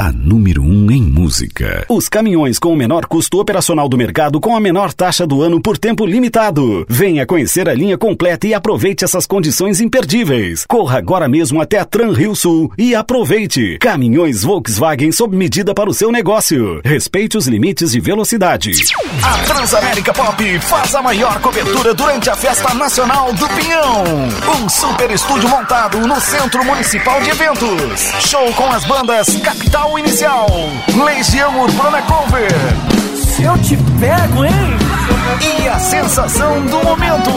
a número 1 um música. Os caminhões com o menor custo operacional do mercado com a menor taxa do ano por tempo limitado. Venha conhecer a linha completa e aproveite essas condições imperdíveis. Corra agora mesmo até a Tran Rio Sul e aproveite. Caminhões Volkswagen sob medida para o seu negócio. Respeite os limites de velocidade. A Transamérica Pop faz a maior cobertura durante a Festa Nacional do Pinhão. Um super estúdio montado no Centro Municipal de Eventos. Show com as bandas Capital Inicial, Feliciano Prona Cover. Se eu te pego, hein? E a sensação do momento.